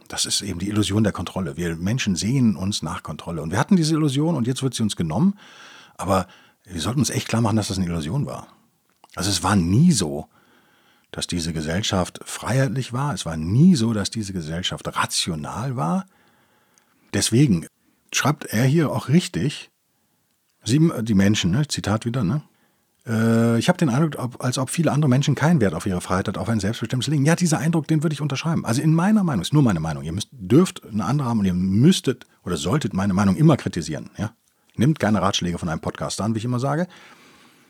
das ist eben die Illusion der Kontrolle. Wir Menschen sehen uns nach Kontrolle und wir hatten diese Illusion und jetzt wird sie uns genommen, aber wir sollten uns echt klar machen, dass das eine Illusion war. Also es war nie so, dass diese Gesellschaft freiheitlich war. Es war nie so, dass diese Gesellschaft rational war. Deswegen schreibt er hier auch richtig, Sie, die Menschen, ne, Zitat wieder, ne? Äh, ich habe den Eindruck, als ob viele andere Menschen keinen Wert auf ihre Freiheit auf ein selbstbestimmtes Leben. Ja, dieser Eindruck, den würde ich unterschreiben. Also in meiner Meinung, ist nur meine Meinung. Ihr müsst, dürft eine andere haben und ihr müsstet oder solltet meine Meinung immer kritisieren. Ja? Nimmt keine Ratschläge von einem Podcaster an, wie ich immer sage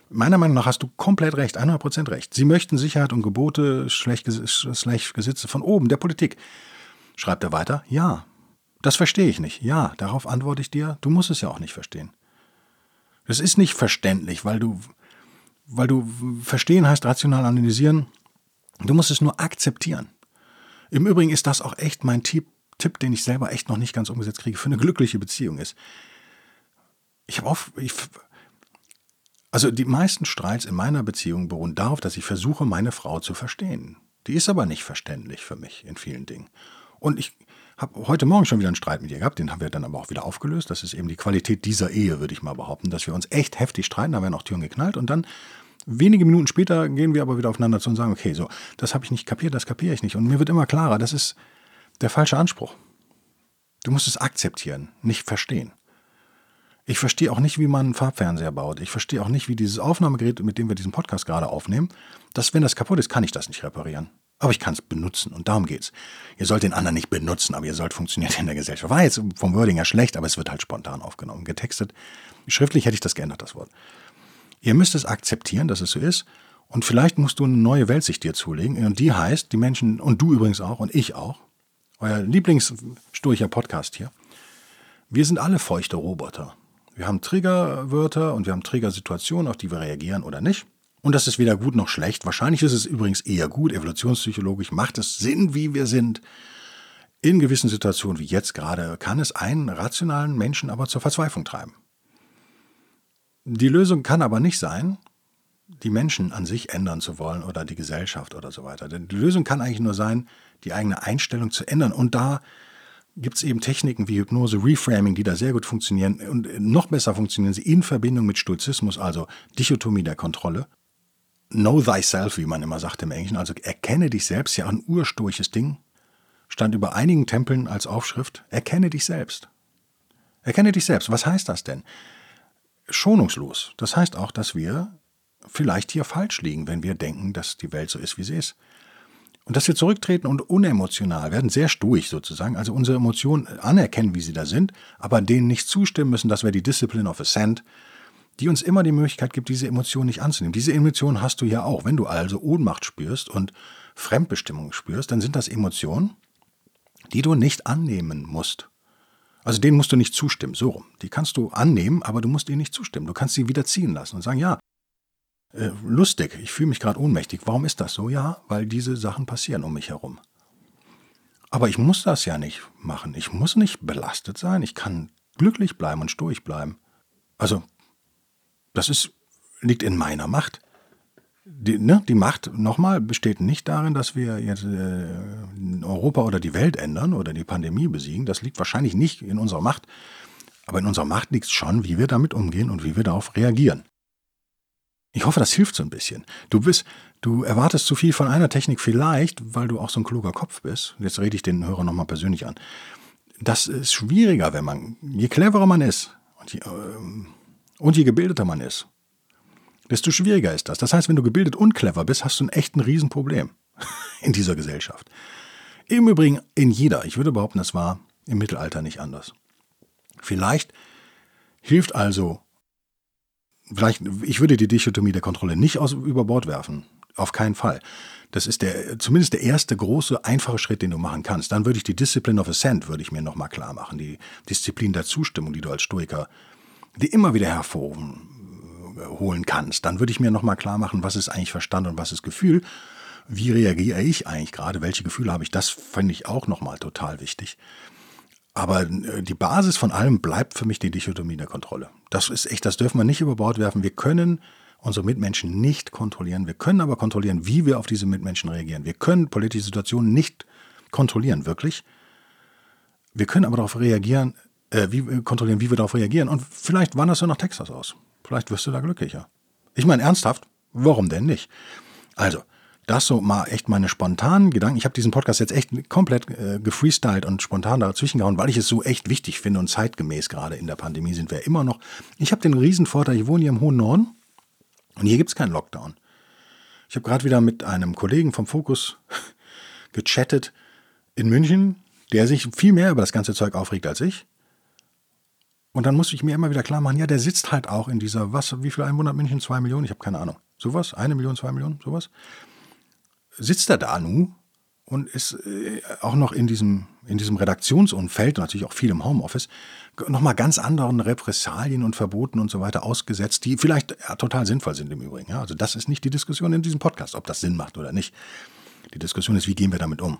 meiner Meinung nach hast du komplett recht, 100% recht. Sie möchten Sicherheit und Gebote, schlecht Gesetze von oben, der Politik. Schreibt er weiter, ja. Das verstehe ich nicht. Ja, darauf antworte ich dir, du musst es ja auch nicht verstehen. Das ist nicht verständlich, weil du, weil du verstehen heißt rational analysieren. Du musst es nur akzeptieren. Im Übrigen ist das auch echt mein Tipp, Tipp, den ich selber echt noch nicht ganz umgesetzt kriege, für eine glückliche Beziehung ist. Ich habe auf, ich, also die meisten Streits in meiner Beziehung beruhen darauf, dass ich versuche, meine Frau zu verstehen. Die ist aber nicht verständlich für mich in vielen Dingen. Und ich habe heute Morgen schon wieder einen Streit mit ihr gehabt, den haben wir dann aber auch wieder aufgelöst. Das ist eben die Qualität dieser Ehe, würde ich mal behaupten, dass wir uns echt heftig streiten, da werden auch Türen geknallt und dann wenige Minuten später gehen wir aber wieder aufeinander zu und sagen, okay, so, das habe ich nicht kapiert, das kapiere ich nicht. Und mir wird immer klarer, das ist der falsche Anspruch. Du musst es akzeptieren, nicht verstehen. Ich verstehe auch nicht, wie man einen Farbfernseher baut. Ich verstehe auch nicht, wie dieses Aufnahmegerät, mit dem wir diesen Podcast gerade aufnehmen, dass, wenn das kaputt ist, kann ich das nicht reparieren. Aber ich kann es benutzen und darum geht's. Ihr sollt den anderen nicht benutzen, aber ihr sollt funktionieren in der Gesellschaft. War jetzt vom Wording her schlecht, aber es wird halt spontan aufgenommen, getextet. Schriftlich hätte ich das geändert, das Wort. Ihr müsst es akzeptieren, dass es so ist. Und vielleicht musst du eine neue Weltsicht dir zulegen. Und die heißt, die Menschen, und du übrigens auch, und ich auch, euer Lieblingssturcher Podcast hier, wir sind alle feuchte Roboter. Wir haben Triggerwörter und wir haben Triggersituationen, auf die wir reagieren oder nicht. Und das ist weder gut noch schlecht. Wahrscheinlich ist es übrigens eher gut. Evolutionspsychologisch macht es Sinn, wie wir sind. In gewissen Situationen wie jetzt gerade kann es einen rationalen Menschen aber zur Verzweiflung treiben. Die Lösung kann aber nicht sein, die Menschen an sich ändern zu wollen oder die Gesellschaft oder so weiter. Denn die Lösung kann eigentlich nur sein, die eigene Einstellung zu ändern. Und da gibt es eben Techniken wie Hypnose, Reframing, die da sehr gut funktionieren und noch besser funktionieren sie in Verbindung mit Stoizismus, also Dichotomie der Kontrolle. Know thyself, wie man immer sagt im Englischen, also erkenne dich selbst, ja ein ursturches Ding, stand über einigen Tempeln als Aufschrift, erkenne dich selbst. Erkenne dich selbst. Was heißt das denn? Schonungslos. Das heißt auch, dass wir vielleicht hier falsch liegen, wenn wir denken, dass die Welt so ist, wie sie ist. Und dass wir zurücktreten und unemotional werden, sehr stuig sozusagen, also unsere Emotionen anerkennen, wie sie da sind, aber denen nicht zustimmen müssen, das wäre die Discipline of Ascent, die uns immer die Möglichkeit gibt, diese Emotionen nicht anzunehmen. Diese Emotionen hast du ja auch. Wenn du also Ohnmacht spürst und Fremdbestimmung spürst, dann sind das Emotionen, die du nicht annehmen musst. Also denen musst du nicht zustimmen, so rum. Die kannst du annehmen, aber du musst ihnen nicht zustimmen. Du kannst sie wieder ziehen lassen und sagen, ja, äh, lustig, ich fühle mich gerade ohnmächtig. Warum ist das so? Ja, weil diese Sachen passieren um mich herum. Aber ich muss das ja nicht machen. Ich muss nicht belastet sein. Ich kann glücklich bleiben und stoisch bleiben. Also, das ist, liegt in meiner Macht. Die, ne, die Macht, nochmal, besteht nicht darin, dass wir jetzt äh, Europa oder die Welt ändern oder die Pandemie besiegen. Das liegt wahrscheinlich nicht in unserer Macht. Aber in unserer Macht liegt schon, wie wir damit umgehen und wie wir darauf reagieren. Ich hoffe, das hilft so ein bisschen. Du bist, du erwartest zu viel von einer Technik vielleicht, weil du auch so ein kluger Kopf bist. Jetzt rede ich den Hörer nochmal persönlich an. Das ist schwieriger, wenn man, je cleverer man ist und je, äh, und je gebildeter man ist, desto schwieriger ist das. Das heißt, wenn du gebildet und clever bist, hast du ein echt ein Riesenproblem <laughs> in dieser Gesellschaft. Im Übrigen in jeder. Ich würde behaupten, das war im Mittelalter nicht anders. Vielleicht hilft also vielleicht, ich würde die Dichotomie der Kontrolle nicht aus, über Bord werfen. Auf keinen Fall. Das ist der, zumindest der erste große, einfache Schritt, den du machen kannst. Dann würde ich die Discipline of Assent, würde ich mir nochmal klar machen. Die Disziplin der Zustimmung, die du als Stoiker, die immer wieder hervorholen kannst. Dann würde ich mir nochmal klar machen, was ist eigentlich Verstand und was ist Gefühl. Wie reagiere ich eigentlich gerade? Welche Gefühle habe ich? Das finde ich auch nochmal total wichtig. Aber äh, die Basis von allem bleibt für mich die Dichotomie der Kontrolle. Das ist echt, das dürfen wir nicht über Bord werfen. Wir können unsere Mitmenschen nicht kontrollieren. Wir können aber kontrollieren, wie wir auf diese Mitmenschen reagieren. Wir können politische Situationen nicht kontrollieren, wirklich. Wir können aber darauf reagieren, äh, wie, äh, kontrollieren, wie wir darauf reagieren. Und vielleicht wanderst du nach Texas aus. Vielleicht wirst du da glücklicher. Ich meine, ernsthaft, warum denn nicht? Also, das so mal echt meine spontanen Gedanken. Ich habe diesen Podcast jetzt echt komplett äh, gefreestylt und spontan dazwischen gehauen, weil ich es so echt wichtig finde und zeitgemäß gerade in der Pandemie sind wir immer noch. Ich habe den Riesenvorteil, ich wohne hier im hohen Norden und hier gibt es keinen Lockdown. Ich habe gerade wieder mit einem Kollegen vom Fokus <laughs> gechattet in München, der sich viel mehr über das ganze Zeug aufregt als ich. Und dann musste ich mir immer wieder klar machen, ja, der sitzt halt auch in dieser, was, wie viel Einwohner hat München? Zwei Millionen? Ich habe keine Ahnung. Sowas? Eine Million, zwei Millionen? Sowas? sitzt er da nun und ist äh, auch noch in diesem, in diesem Redaktionsumfeld, natürlich auch viel im Homeoffice, nochmal ganz anderen Repressalien und Verboten und so weiter ausgesetzt, die vielleicht ja, total sinnvoll sind im Übrigen. Ja, also das ist nicht die Diskussion in diesem Podcast, ob das Sinn macht oder nicht. Die Diskussion ist, wie gehen wir damit um?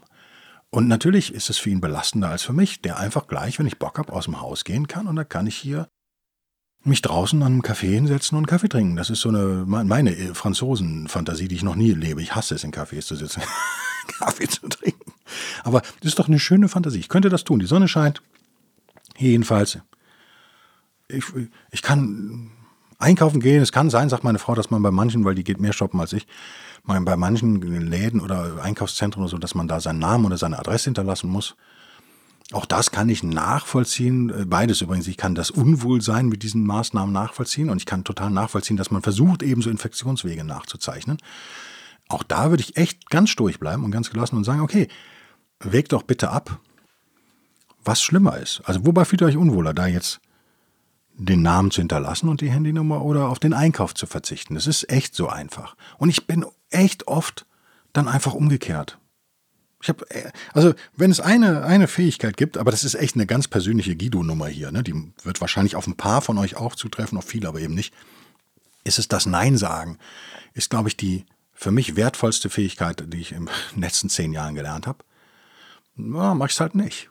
Und natürlich ist es für ihn belastender als für mich, der einfach gleich, wenn ich Bock habe, aus dem Haus gehen kann und da kann ich hier mich draußen an einem Café hinsetzen und Kaffee trinken. Das ist so eine meine Franzosen-Fantasie, die ich noch nie lebe. Ich hasse es, in Cafés zu sitzen, <laughs> Kaffee zu trinken. Aber das ist doch eine schöne Fantasie. Ich könnte das tun. Die Sonne scheint. Jedenfalls. Ich, ich kann einkaufen gehen. Es kann sein, sagt meine Frau, dass man bei manchen, weil die geht mehr shoppen als ich, bei manchen Läden oder Einkaufszentren oder so, dass man da seinen Namen oder seine Adresse hinterlassen muss. Auch das kann ich nachvollziehen. Beides übrigens. Ich kann das Unwohlsein mit diesen Maßnahmen nachvollziehen und ich kann total nachvollziehen, dass man versucht, ebenso Infektionswege nachzuzeichnen. Auch da würde ich echt ganz sturig bleiben und ganz gelassen und sagen, okay, wägt doch bitte ab, was schlimmer ist. Also wobei fühlt ihr euch unwohler, da jetzt den Namen zu hinterlassen und die Handynummer oder auf den Einkauf zu verzichten. Das ist echt so einfach. Und ich bin echt oft dann einfach umgekehrt. Ich habe, äh, also wenn es eine, eine Fähigkeit gibt, aber das ist echt eine ganz persönliche Guido-Nummer hier, ne? die wird wahrscheinlich auf ein paar von euch auch zutreffen, auf viele aber eben nicht, ist es das Nein sagen, ist, glaube ich, die für mich wertvollste Fähigkeit, die ich in den <laughs> letzten zehn Jahren gelernt habe. Ja, mach ich es halt nicht.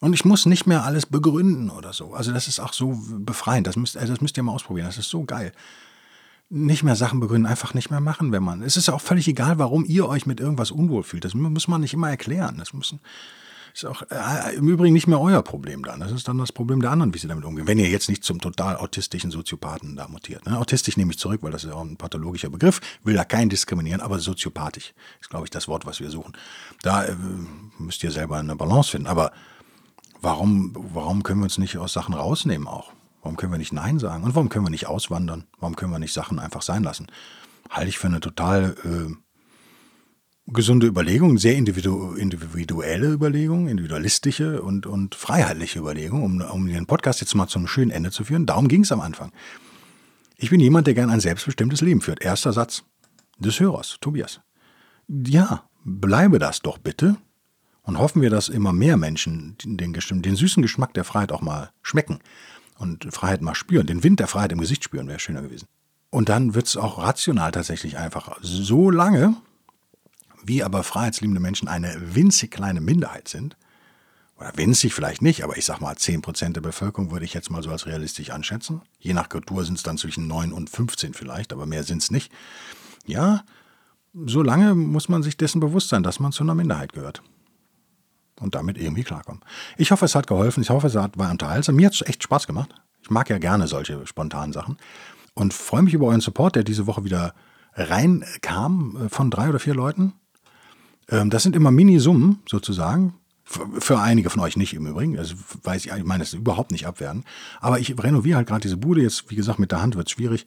Und ich muss nicht mehr alles begründen oder so. Also das ist auch so befreiend. Das müsst, also das müsst ihr mal ausprobieren. Das ist so geil nicht mehr Sachen begründen, einfach nicht mehr machen, wenn man. Es ist ja auch völlig egal, warum ihr euch mit irgendwas unwohl fühlt. Das muss man nicht immer erklären. Das müssen, ist auch äh, im Übrigen nicht mehr euer Problem dann. Das ist dann das Problem der anderen, wie sie damit umgehen. Wenn ihr jetzt nicht zum total autistischen Soziopathen da mutiert. Ne? Autistisch nehme ich zurück, weil das ist auch ein pathologischer Begriff. Will da keinen diskriminieren, aber soziopathisch ist, glaube ich, das Wort, was wir suchen. Da äh, müsst ihr selber eine Balance finden. Aber warum, warum können wir uns nicht aus Sachen rausnehmen auch? Warum können wir nicht Nein sagen? Und warum können wir nicht auswandern? Warum können wir nicht Sachen einfach sein lassen? Halte ich für eine total äh, gesunde Überlegung, sehr individu individuelle Überlegung, individualistische und, und freiheitliche Überlegung, um, um den Podcast jetzt mal zum schönen Ende zu führen. Darum ging es am Anfang. Ich bin jemand, der gern ein selbstbestimmtes Leben führt. Erster Satz des Hörers, Tobias. Ja, bleibe das doch bitte. Und hoffen wir, dass immer mehr Menschen den, den süßen Geschmack der Freiheit auch mal schmecken und Freiheit mal spüren, den Wind der Freiheit im Gesicht spüren, wäre schöner gewesen. Und dann wird es auch rational tatsächlich einfacher. So lange, wie aber freiheitsliebende Menschen eine winzig kleine Minderheit sind, oder winzig vielleicht nicht, aber ich sag mal 10% der Bevölkerung würde ich jetzt mal so als realistisch anschätzen. Je nach Kultur sind es dann zwischen 9 und 15 vielleicht, aber mehr sind es nicht. Ja, so lange muss man sich dessen bewusst sein, dass man zu einer Minderheit gehört. Und damit irgendwie klarkommen. Ich hoffe, es hat geholfen. Ich hoffe, es war unterhaltsam. Mir hat es echt Spaß gemacht. Ich mag ja gerne solche spontanen Sachen. Und freue mich über euren Support, der diese Woche wieder reinkam äh, von drei oder vier Leuten. Ähm, das sind immer Mini-Summen sozusagen. Für einige von euch nicht im Übrigen. Also weiß ich, ich meine, das ist überhaupt nicht abwerten. Aber ich renoviere halt gerade diese Bude. Jetzt, wie gesagt, mit der Hand wird es schwierig.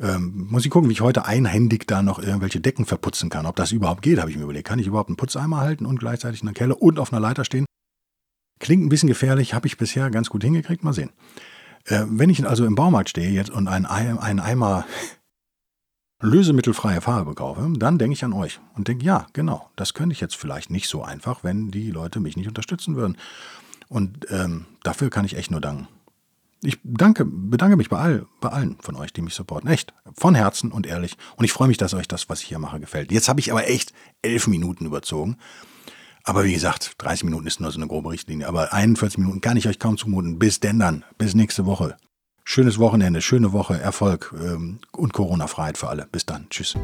Ähm, muss ich gucken, wie ich heute einhändig da noch irgendwelche Decken verputzen kann. Ob das überhaupt geht, habe ich mir überlegt. Kann ich überhaupt einen Putzeimer halten und gleichzeitig in der Keller und auf einer Leiter stehen? Klingt ein bisschen gefährlich, habe ich bisher ganz gut hingekriegt. Mal sehen. Äh, wenn ich also im Baumarkt stehe jetzt und einen, einen Eimer <laughs> lösemittelfreie Farbe kaufe, dann denke ich an euch und denke, ja, genau, das könnte ich jetzt vielleicht nicht so einfach, wenn die Leute mich nicht unterstützen würden. Und ähm, dafür kann ich echt nur danken. Ich danke, bedanke mich bei, all, bei allen von euch, die mich supporten. Echt. Von Herzen und ehrlich. Und ich freue mich, dass euch das, was ich hier mache, gefällt. Jetzt habe ich aber echt elf Minuten überzogen. Aber wie gesagt, 30 Minuten ist nur so eine grobe Richtlinie. Aber 41 Minuten kann ich euch kaum zumuten. Bis denn dann. Bis nächste Woche. Schönes Wochenende, schöne Woche, Erfolg ähm, und Corona-Freiheit für alle. Bis dann. Tschüss.